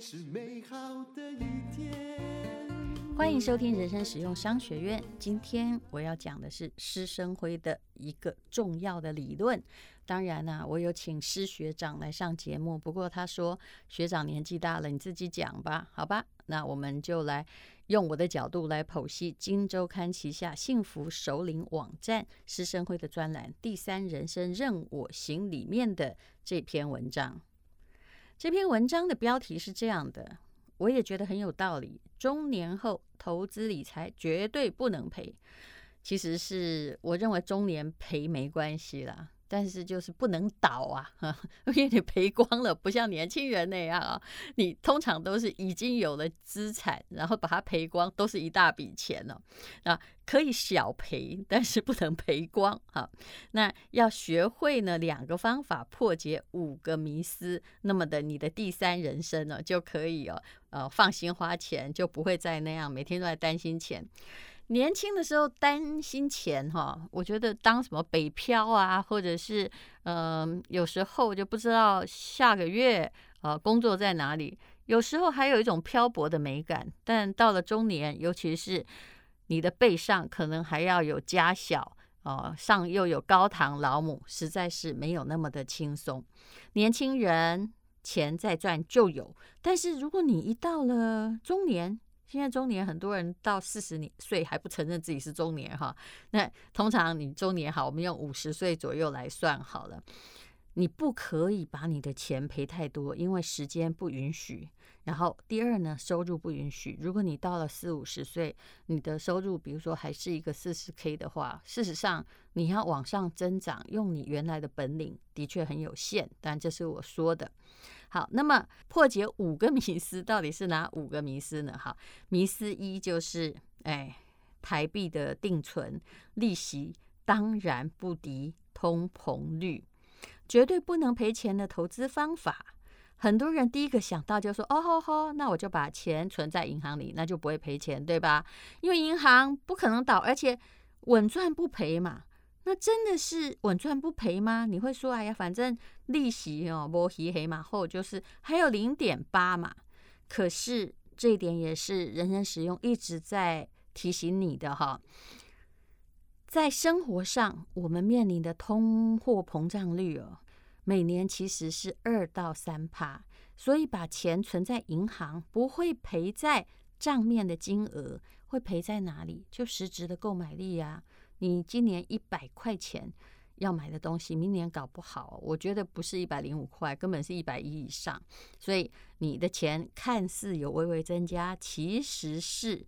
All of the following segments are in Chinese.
是美好的一天。欢迎收听人生实用商学院。今天我要讲的是施生辉的一个重要的理论。当然呢、我有请施学长来上节目，不过他说学长年纪大了，你自己讲吧，好吧？那我们就来用我的角度来剖析《金周刊》旗下幸福首领网站施生辉的专栏《第三人生任我行》里面的这篇文章。这篇文章的标题是这样的。我也觉得很有道理。中年后投资理财绝对不能赔，其实是我认为中年赔没关系啦。但是就是不能倒啊，因为你赔光了，不像年轻人那样啊。你通常都是已经有了资产，然后把它赔光，都是一大笔钱哦。啊，可以小赔，但是不能赔光哈。那要学会呢两个方法破解五个迷思，那么的你的第三人生呢就可以哦，呃，放心花钱，就不会再那样每天都在担心钱。年轻的时候担心钱哈，我觉得当什么北漂啊，或者是嗯、有时候就不知道下个月呃工作在哪里，有时候还有一种漂泊的美感。但到了中年，尤其是你的背上可能还要有家小哦、呃，上又有高堂老母，实在是没有那么的轻松。年轻人钱再赚就有，但是如果你一到了中年，现在中年很多人到四十年岁还不承认自己是中年哈，那通常你中年好，我们用五十岁左右来算好了。你不可以把你的钱赔太多，因为时间不允许。然后第二呢，收入不允许。如果你到了四五十岁，你的收入比如说还是一个四十 K 的话，事实上你要往上增长，用你原来的本领的确很有限。但这是我说的。好，那么破解五个 迷思，到底是哪五个迷思呢？好，迷思一就是，哎，台币的定存利息当然不敌通膨率，绝对不能赔钱的投资方法。很多人第一个想到就说，哦吼吼，那我就把钱存在银行里，那就不会赔钱，对吧？因为银行不可能倒，而且稳赚不赔嘛。那真的是稳赚不赔吗？你会说，哎呀，反正利息哦，摸黑黑嘛，后就是还有零点八嘛。可是这一点也是人人使用一直在提醒你的哈。在生活上，我们面临的通货膨胀率哦，每年其实是二到三趴，所以把钱存在银行不会赔在账面的金额，会赔在哪里？就实质的购买力呀。你今年一百块钱要买的东西，明年搞不好，我觉得不是一百零五块，根本是一百一以上。所以你的钱看似有微微增加，其实是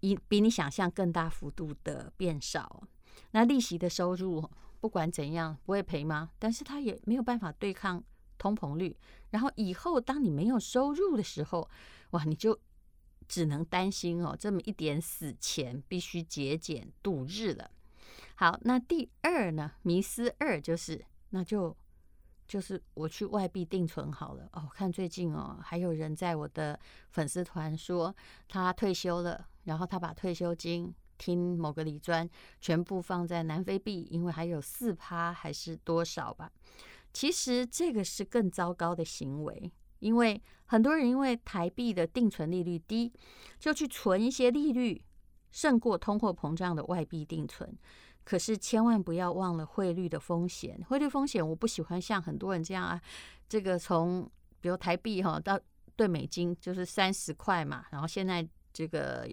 一比你想象更大幅度的变少。那利息的收入不管怎样不会赔吗？但是它也没有办法对抗通膨率。然后以后当你没有收入的时候，哇，你就。只能担心哦，这么一点死钱必须节俭度日了。好，那第二呢？迷思二就是，那就就是我去外币定存好了哦。看最近哦，还有人在我的粉丝团说他退休了，然后他把退休金听某个理专全部放在南非币，因为还有四趴还是多少吧。其实这个是更糟糕的行为。因为很多人因为台币的定存利率低，就去存一些利率胜过通货膨胀的外币定存。可是千万不要忘了汇率的风险。汇率风险，我不喜欢像很多人这样啊，这个从比如台币哈到兑美金就是三十块嘛，然后现在这个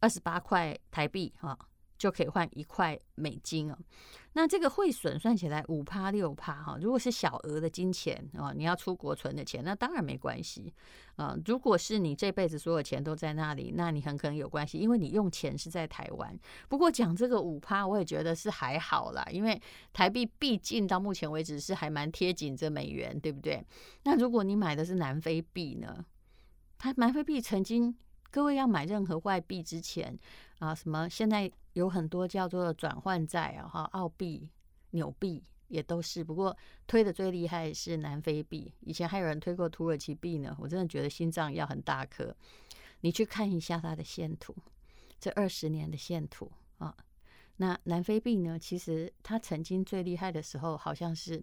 二十八块台币哈。就可以换一块美金哦，那这个汇损算起来五趴六趴哈。如果是小额的金钱啊，你要出国存的钱，那当然没关系啊。如果是你这辈子所有钱都在那里，那你很可能有关系，因为你用钱是在台湾。不过讲这个五趴，我也觉得是还好啦，因为台币毕竟到目前为止是还蛮贴紧这美元，对不对？那如果你买的是南非币呢？它南非币曾经，各位要买任何外币之前啊，什么现在。有很多叫做转换债啊，哈，澳币、纽币也都是。不过推的最厉害是南非币，以前还有人推过土耳其币呢。我真的觉得心脏要很大颗。你去看一下它的线图，这二十年的线图啊。那南非币呢？其实它曾经最厉害的时候，好像是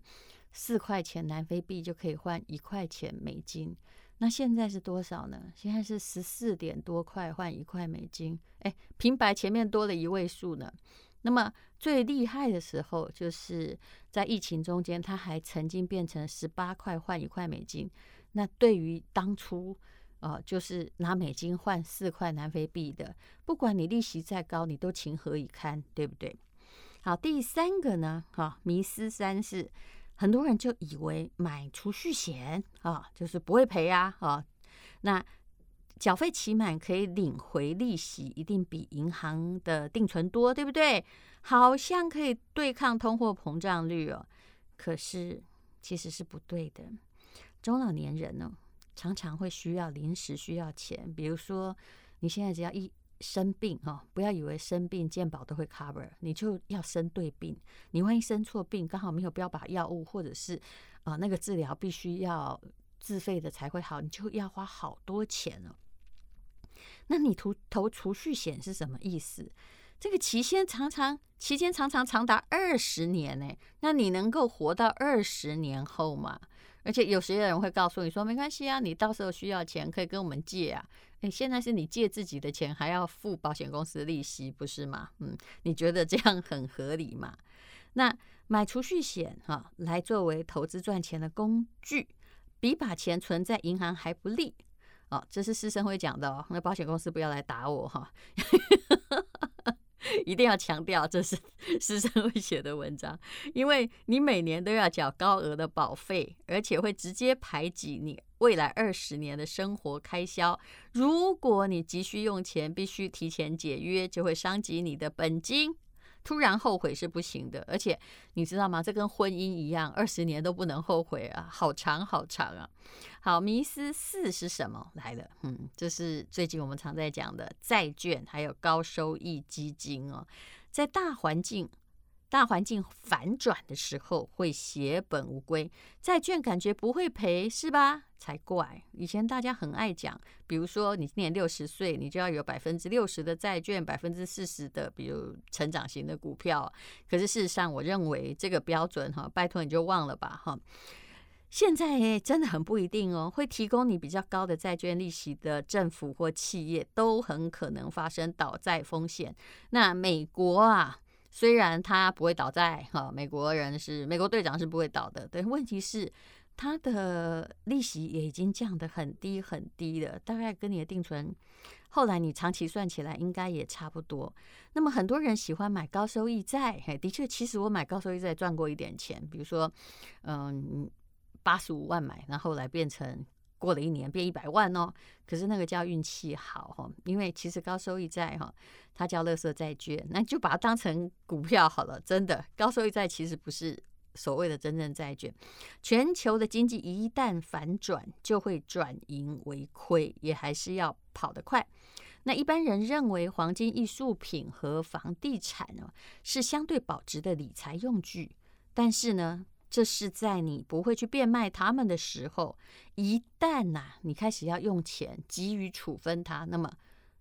四块钱南非币就可以换一块钱美金。那现在是多少呢？现在是十四点多块换一块美金，哎，平白前面多了一位数呢。那么最厉害的时候，就是在疫情中间，它还曾经变成十八块换一块美金。那对于当初，呃，就是拿美金换四块南非币的，不管你利息再高，你都情何以堪，对不对？好，第三个呢，哈，迷思三是。很多人就以为买储蓄险啊，就是不会赔啊，啊，那缴费期满可以领回利息，一定比银行的定存多，对不对？好像可以对抗通货膨胀率哦，可是其实是不对的。中老年人呢，常常会需要临时需要钱，比如说你现在只要一。生病哈，不要以为生病健保都会 cover，你就要生对病。你万一生错病，刚好没有标靶药物，或者是啊、那个治疗必须要自费的才会好，你就要花好多钱了。那你投投储蓄险是什么意思？这个期限常常期间常常长达二十年呢，那你能够活到二十年后吗？而且有些人会告诉你说，没关系啊，你到时候需要钱可以跟我们借啊。诶，现在是你借自己的钱，还要付保险公司利息，不是吗？嗯，你觉得这样很合理吗？那买储蓄险哈，来作为投资赚钱的工具，比把钱存在银行还不利哦。这是师生会讲的哦，那保险公司不要来打我哈。一定要强调，这是师生会写的文章，因为你每年都要缴高额的保费，而且会直接排挤你未来二十年的生活开销。如果你急需用钱，必须提前解约，就会伤及你的本金。突然后悔是不行的，而且你知道吗？这跟婚姻一样，二十年都不能后悔啊，好长好长啊！好，迷思四是什么来了？嗯，这是最近我们常在讲的债券，还有高收益基金哦，在大环境。大环境反转的时候会血本无归，债券感觉不会赔是吧？才怪！以前大家很爱讲，比如说你今年六十岁，你就要有百分之六十的债券，百分之四十的比如成长型的股票。可是事实上，我认为这个标准哈，拜托你就忘了吧哈。现在真的很不一定哦，会提供你比较高的债券利息的政府或企业都很可能发生倒债风险。那美国啊。虽然他不会倒债，哈，美国人是美国队长是不会倒的。对，问题是他的利息也已经降得很低很低了，大概跟你的定存后来你长期算起来应该也差不多。那么很多人喜欢买高收益债，嘿，的确，其实我买高收益债赚过一点钱，比如说，嗯，八十五万买，然后来变成。过了一年变一百万哦，可是那个叫运气好哈，因为其实高收益债哈，它叫垃圾债券，那就把它当成股票好了。真的，高收益债其实不是所谓的真正债券。全球的经济一旦反转，就会转盈为亏，也还是要跑得快。那一般人认为黄金、艺术品和房地产哦是相对保值的理财用具，但是呢，这是在你不会去变卖它们的时候，一旦呐、啊，你开始要用钱急于处分它，那么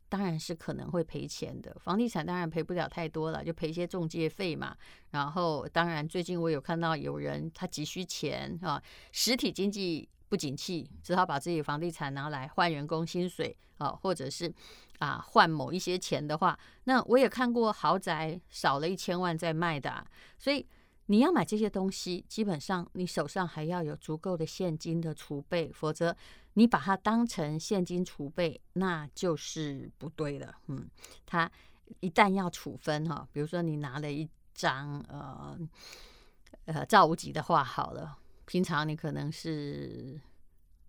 当然是可能会赔钱的。房地产当然赔不了太多了，就赔一些中介费嘛。然后，当然最近我有看到有人他急需钱啊，实体经济不景气，只好把自己房地产拿来换员工薪水啊，或者是啊换某一些钱的话，那我也看过豪宅少了一千万在卖的、所以。你要买这些东西，基本上你手上还要有足够的现金的储备，否则你把它当成现金储备，那就是不对的。嗯，它一旦要处分哈，比如说你拿了一张呃呃赵无极的画好了，平常你可能是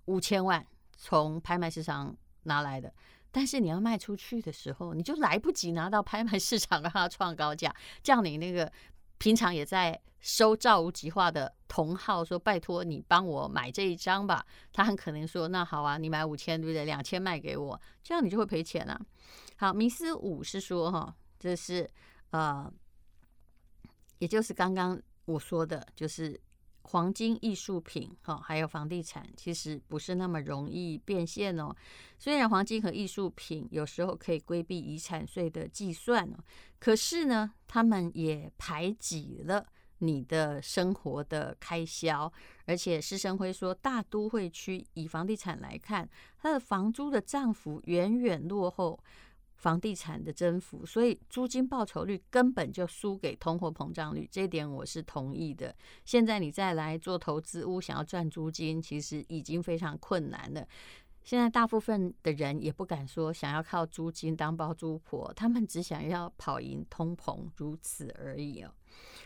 五千万从拍卖市场拿来的，但是你要卖出去的时候，你就来不及拿到拍卖市场让它创高价，叫你那个。平常也在收赵无极画的同号说：“拜托你帮我买这一张吧。”他很可能说：“那好啊，你买五千对不对？两千卖给我，这样你就会赔钱啊。”好，迷思五是说哈，这是呃，也就是刚刚我说的，就是。黄金、艺术品，哈，还有房地产，其实不是那么容易变现哦。虽然黄金和艺术品有时候可以规避遗产税的计算，可是呢，他们也排挤了你的生活的开销。而且施生辉说，大都会区以房地产来看，它的房租的涨幅远远落后。房地产的增幅，所以租金报酬率根本就输给通货膨胀率，这一点我是同意的。现在你再来做投资屋，想要赚租金，其实已经非常困难了。现在大部分的人也不敢说想要靠租金当包租婆，他们只想要跑赢通膨，如此而已哦。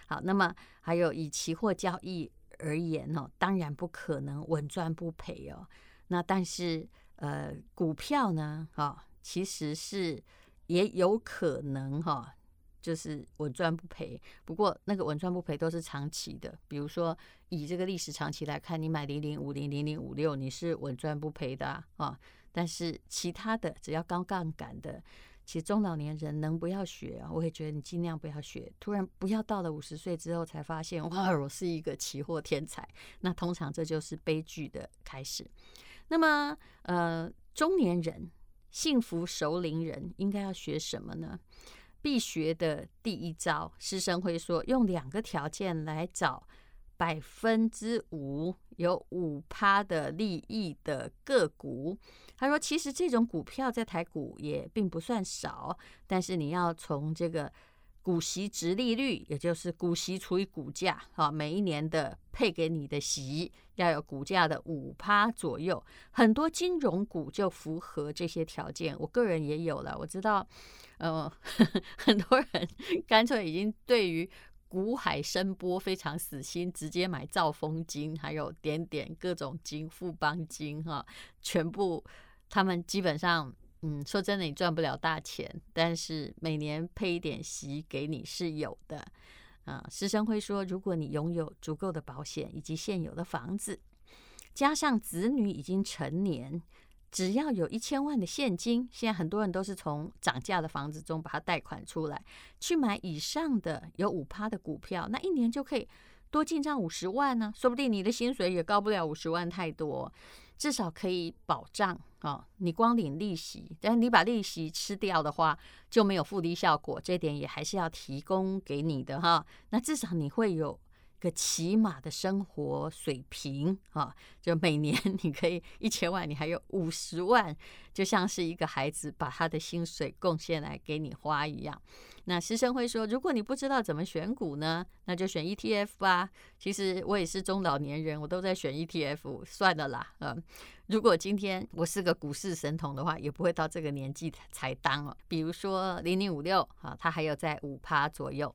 好，那么还有以期货交易而言哦，当然不可能稳赚不赔哦。那但是呃，股票呢，哦。其实是也有可能哈，就是稳赚不赔。不过那个稳赚不赔都是长期的，比如说以这个历史长期来看，你买零零五零、零零五六，你是稳赚不赔的啊。但是其他的只要高杠杆的，其实中老年人能不要学啊？我也觉得你尽量不要学。突然不要到了五十岁之后才发现，哇，我是一个期货天才，那通常这就是悲剧的开始。那么呃，中年人。幸福熟龄人应该要学什么呢？必学的第一招，师生会说，用两个条件来找百分之五有五趴的利益的个股。他说，其实这种股票在台股也并不算少，但是你要从这个。股息殖利率，也就是股息除以股价，啊，每一年的配给你的息要有股价的五趴左右。很多金融股就符合这些条件，我个人也有了。我知道，呃，很多人 干脆已经对于股海声波非常死心，直接买兆丰金，还有点点各种金、富邦金，哈，全部他们基本上。嗯，说真的，你赚不了大钱，但是每年配一点息给你是有的。啊，施升辉说，如果你拥有足够的保险以及现有的房子，加上子女已经成年，只要有一千万的现金，现在很多人都是从涨价的房子中把它贷款出来，去买以上的有五趴的股票，那一年就可以多进账五十万呢，说不定你的薪水也高不了五十万太多。至少可以保障哦，你光领利息，但你把利息吃掉的话，就没有复利效果。这点也还是要提供给你的哈。那至少你会有个起码的生活水平啊，就每年 你可以一千万，你还有五十万，就像是一个孩子把他的薪水贡献来给你花一样。那师生会说，如果你不知道怎么选股呢，那就选 ETF 吧。其实我也是中老年人，我都在选 ETF，算了啦。嗯，如果今天我是个股市神童的话，也不会到这个年纪才当哦。比如说零零五六啊，它还有在五趴左右。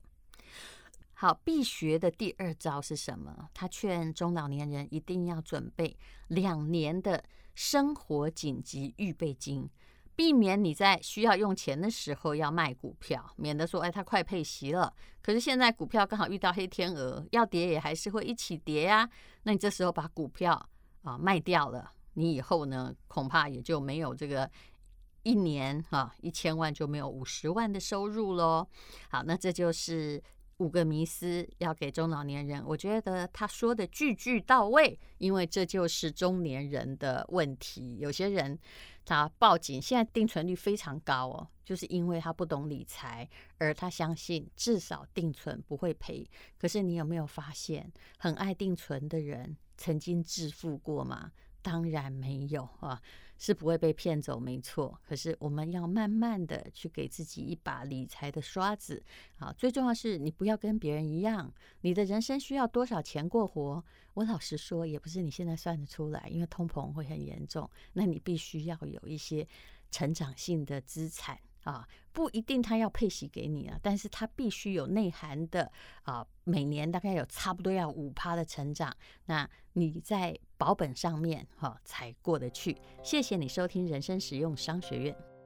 好，必学的第二招是什么？他劝中老年人一定要准备两年的生活紧急预备金。避免你在需要用钱的时候要卖股票，免得说，哎，他快配息了，可是现在股票刚好遇到黑天鹅，要跌也还是会一起跌呀。那你这时候把股票啊卖掉了，你以后呢恐怕也就没有这个一年啊一千万就没有五十万的收入喽。好，那这就是。五个迷思要给中老年人，我觉得他说的句句到位，因为这就是中年人的问题。有些人他报警，现在定存率非常高哦，就是因为他不懂理财，而他相信至少定存不会赔。可是你有没有发现，很爱定存的人曾经致富过吗？当然没有啊。是不会被骗走，没错。可是我们要慢慢的去给自己一把理财的刷子啊！最重要是你不要跟别人一样。你的人生需要多少钱过活？我老实说，也不是你现在算得出来，因为通膨会很严重。那你必须要有一些成长性的资产啊，不一定他要配息给你啊，但是他必须有内涵的啊，每年大概有差不多要五趴的成长。那你在保本上面哈才过得去。谢谢你收听人生实用商学院。